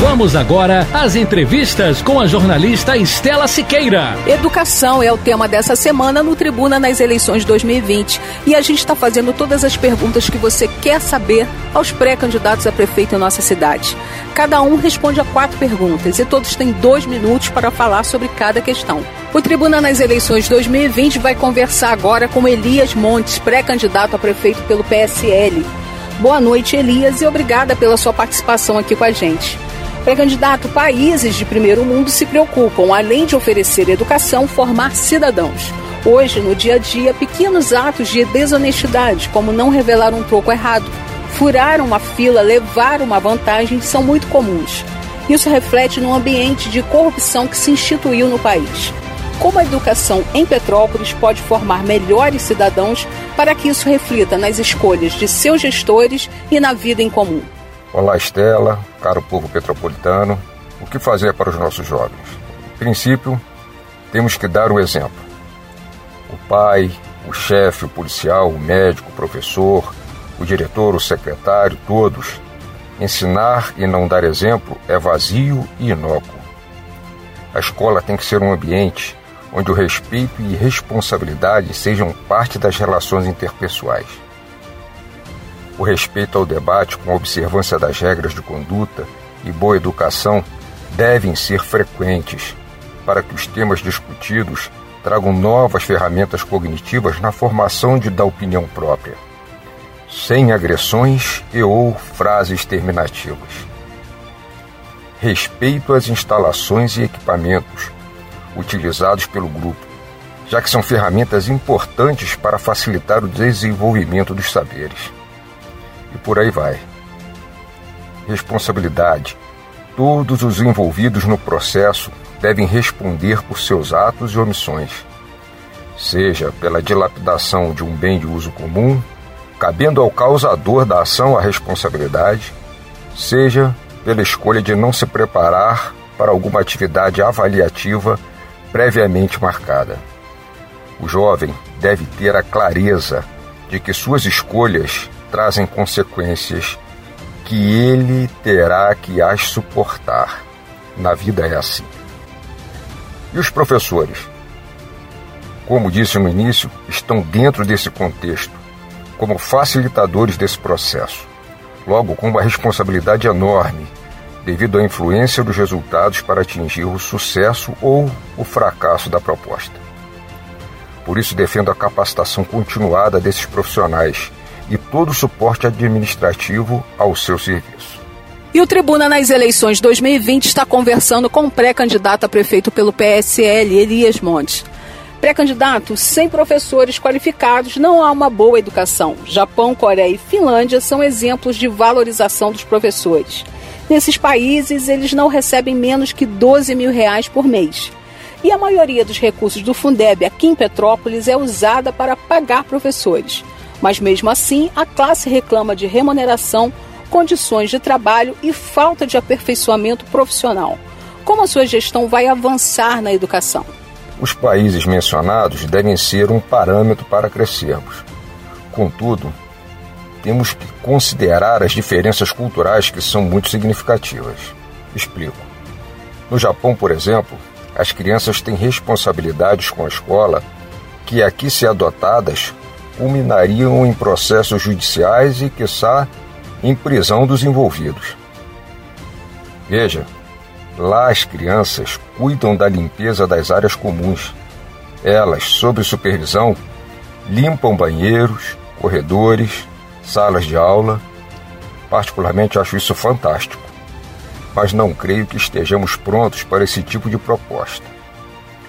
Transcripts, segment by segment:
Vamos agora às entrevistas com a jornalista Estela Siqueira. Educação é o tema dessa semana no Tribuna nas eleições 2020 e a gente está fazendo todas as perguntas que você quer saber aos pré-candidatos a prefeito em nossa cidade. Cada um responde a quatro perguntas e todos têm dois minutos para falar sobre cada questão. O Tribuna nas eleições 2020 vai conversar agora com Elias Montes, pré-candidato a prefeito pelo PSL. Boa noite, Elias, e obrigada pela sua participação aqui com a gente. Pré-candidato, países de primeiro mundo se preocupam, além de oferecer educação, formar cidadãos. Hoje, no dia a dia, pequenos atos de desonestidade, como não revelar um troco errado, furar uma fila, levar uma vantagem, são muito comuns. Isso reflete no ambiente de corrupção que se instituiu no país. Como a educação em Petrópolis pode formar melhores cidadãos para que isso reflita nas escolhas de seus gestores e na vida em comum? Olá, Estela, caro povo petropolitano. O que fazer para os nossos jovens? Em princípio, temos que dar o exemplo. O pai, o chefe, o policial, o médico, o professor, o diretor, o secretário, todos. Ensinar e não dar exemplo é vazio e inócuo. A escola tem que ser um ambiente onde o respeito e responsabilidade sejam parte das relações interpessoais. O respeito ao debate com a observância das regras de conduta e boa educação devem ser frequentes para que os temas discutidos tragam novas ferramentas cognitivas na formação de, da opinião própria, sem agressões e ou frases terminativas. Respeito às instalações e equipamentos utilizados pelo grupo, já que são ferramentas importantes para facilitar o desenvolvimento dos saberes e por aí vai. Responsabilidade. Todos os envolvidos no processo devem responder por seus atos e omissões, seja pela dilapidação de um bem de uso comum, cabendo ao causador da ação a responsabilidade, seja pela escolha de não se preparar para alguma atividade avaliativa previamente marcada. O jovem deve ter a clareza de que suas escolhas trazem consequências que ele terá que as suportar. Na vida é assim. E os professores? Como disse no início, estão dentro desse contexto, como facilitadores desse processo, logo com uma responsabilidade enorme, devido à influência dos resultados para atingir o sucesso ou o fracasso da proposta. Por isso, defendo a capacitação continuada desses profissionais e todo o suporte administrativo ao seu serviço. E o Tribuna nas eleições 2020 está conversando com o pré-candidato a prefeito pelo PSL, Elias Montes. Pré-candidato, sem professores qualificados não há uma boa educação. Japão, Coreia e Finlândia são exemplos de valorização dos professores. Nesses países, eles não recebem menos que 12 mil reais por mês. E a maioria dos recursos do Fundeb aqui em Petrópolis é usada para pagar professores. Mas mesmo assim, a classe reclama de remuneração, condições de trabalho e falta de aperfeiçoamento profissional. Como a sua gestão vai avançar na educação? Os países mencionados devem ser um parâmetro para crescermos. Contudo, temos que considerar as diferenças culturais que são muito significativas. Explico. No Japão, por exemplo, as crianças têm responsabilidades com a escola que aqui, se adotadas, culminariam em processos judiciais e, quiçá, em prisão dos envolvidos. Veja, lá as crianças cuidam da limpeza das áreas comuns. Elas, sob supervisão, limpam banheiros, corredores, salas de aula. Particularmente acho isso fantástico, mas não creio que estejamos prontos para esse tipo de proposta.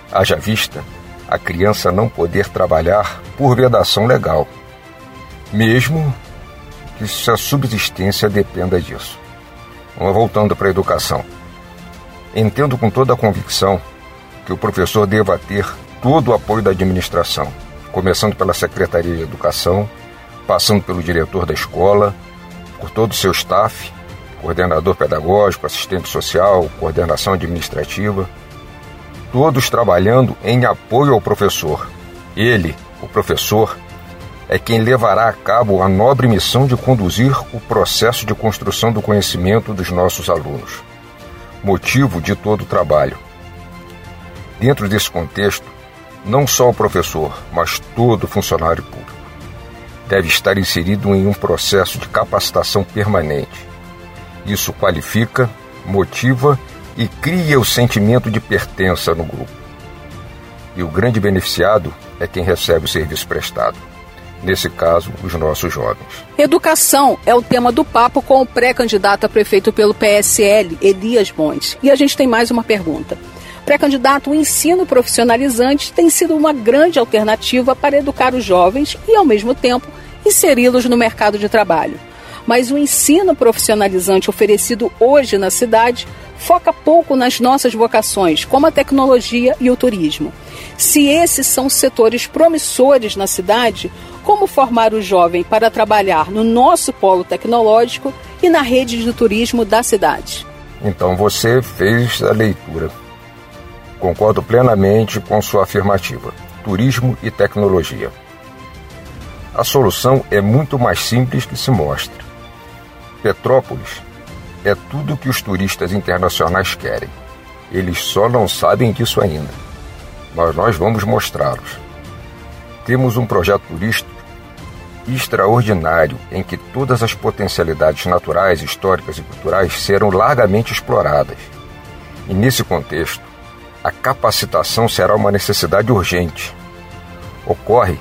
Haja vista a criança não poder trabalhar por vedação legal, mesmo que sua subsistência dependa disso. Mas voltando para a educação. Entendo com toda a convicção que o professor deva ter todo o apoio da administração, começando pela Secretaria de Educação, passando pelo diretor da escola, por todo o seu staff, coordenador pedagógico, assistente social, coordenação administrativa, todos trabalhando em apoio ao professor. Ele, o professor, é quem levará a cabo a nobre missão de conduzir o processo de construção do conhecimento dos nossos alunos, motivo de todo o trabalho. Dentro desse contexto, não só o professor, mas todo funcionário público deve estar inserido em um processo de capacitação permanente. Isso qualifica, motiva e cria o sentimento de pertença no grupo. E o grande beneficiado é quem recebe o serviço prestado. Nesse caso, os nossos jovens. Educação é o tema do papo com o pré-candidato a prefeito pelo PSL, Elias Montes. E a gente tem mais uma pergunta. Pré-candidato, o ensino profissionalizante tem sido uma grande alternativa para educar os jovens e, ao mesmo tempo, inseri-los no mercado de trabalho. Mas o ensino profissionalizante oferecido hoje na cidade foca pouco nas nossas vocações, como a tecnologia e o turismo. Se esses são setores promissores na cidade, como formar o jovem para trabalhar no nosso polo tecnológico e na rede de turismo da cidade? Então você fez a leitura. Concordo plenamente com sua afirmativa. Turismo e tecnologia. A solução é muito mais simples que se mostra. Petrópolis é tudo o que os turistas internacionais querem. Eles só não sabem disso ainda. Mas nós vamos mostrá-los. Temos um projeto turístico extraordinário em que todas as potencialidades naturais, históricas e culturais serão largamente exploradas. E nesse contexto, a capacitação será uma necessidade urgente. Ocorre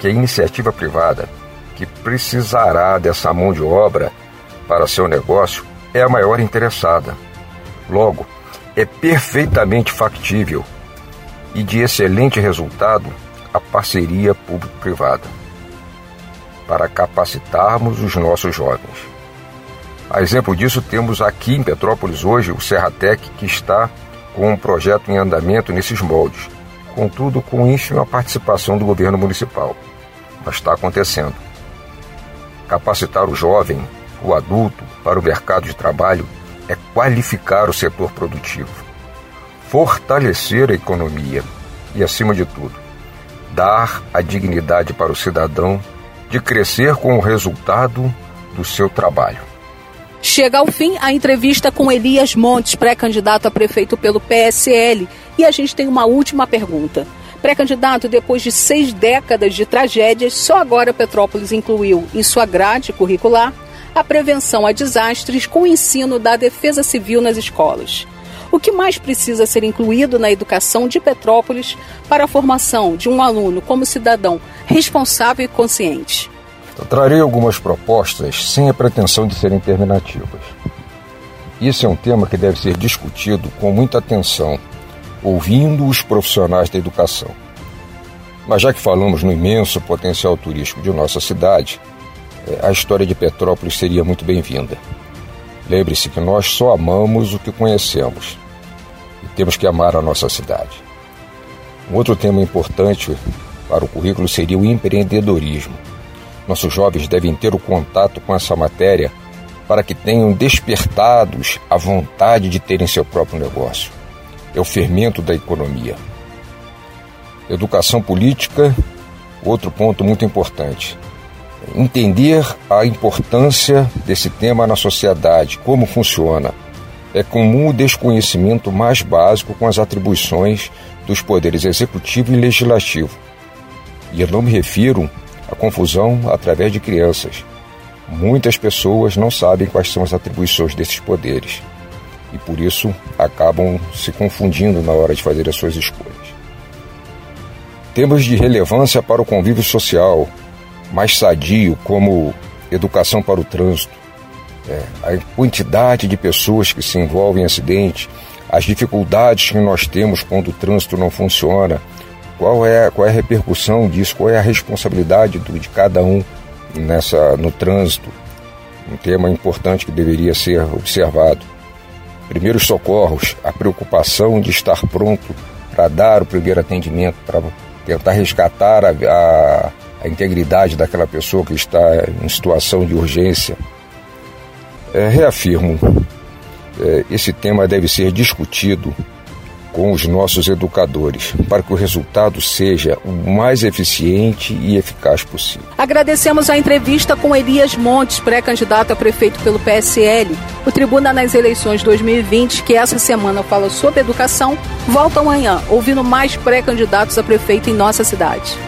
que a iniciativa privada, que precisará dessa mão de obra para seu negócio, é a maior interessada. Logo, é perfeitamente factível e de excelente resultado a parceria público-privada para capacitarmos os nossos jovens. A exemplo disso, temos aqui em Petrópolis hoje o Serratec, que está com um projeto em andamento nesses moldes, contudo com ínfima participação do governo municipal. Mas está acontecendo. Capacitar o jovem, o adulto, para o mercado de trabalho é qualificar o setor produtivo, fortalecer a economia e, acima de tudo, dar a dignidade para o cidadão de crescer com o resultado do seu trabalho. Chega ao fim a entrevista com Elias Montes, pré-candidato a prefeito pelo PSL. E a gente tem uma última pergunta. Pré-candidato, depois de seis décadas de tragédias, só agora Petrópolis incluiu em sua grade curricular a prevenção a desastres com o ensino da defesa civil nas escolas. O que mais precisa ser incluído na educação de Petrópolis para a formação de um aluno como cidadão responsável e consciente? Eu trarei algumas propostas sem a pretensão de serem terminativas. Esse é um tema que deve ser discutido com muita atenção, ouvindo os profissionais da educação. Mas já que falamos no imenso potencial turístico de nossa cidade, a história de Petrópolis seria muito bem-vinda. Lembre-se que nós só amamos o que conhecemos e temos que amar a nossa cidade. Um outro tema importante para o currículo seria o empreendedorismo. Nossos jovens devem ter o contato com essa matéria para que tenham despertados a vontade de terem seu próprio negócio. É o fermento da economia. Educação política, outro ponto muito importante. Entender a importância desse tema na sociedade, como funciona. É comum o desconhecimento mais básico com as atribuições dos poderes executivo e legislativo. E eu não me refiro à confusão através de crianças. Muitas pessoas não sabem quais são as atribuições desses poderes e por isso acabam se confundindo na hora de fazer as suas escolhas. Temas de relevância para o convívio social, mais sadio, como educação para o trânsito, é, a quantidade de pessoas que se envolvem em acidente, as dificuldades que nós temos quando o trânsito não funciona, qual é, qual é a repercussão disso, qual é a responsabilidade do, de cada um nessa no trânsito. um tema importante que deveria ser observado. Primeiros socorros, a preocupação de estar pronto para dar o primeiro atendimento, para tentar resgatar a, a, a, integridade daquela pessoa que está em situação de urgência. É, reafirmo, é, esse tema deve ser discutido com os nossos educadores, para que o resultado seja o mais eficiente e eficaz possível. Agradecemos a entrevista com Elias Montes, pré-candidato a prefeito pelo PSL. O Tribuna nas eleições 2020, que essa semana fala sobre educação, volta amanhã, ouvindo mais pré-candidatos a prefeito em nossa cidade.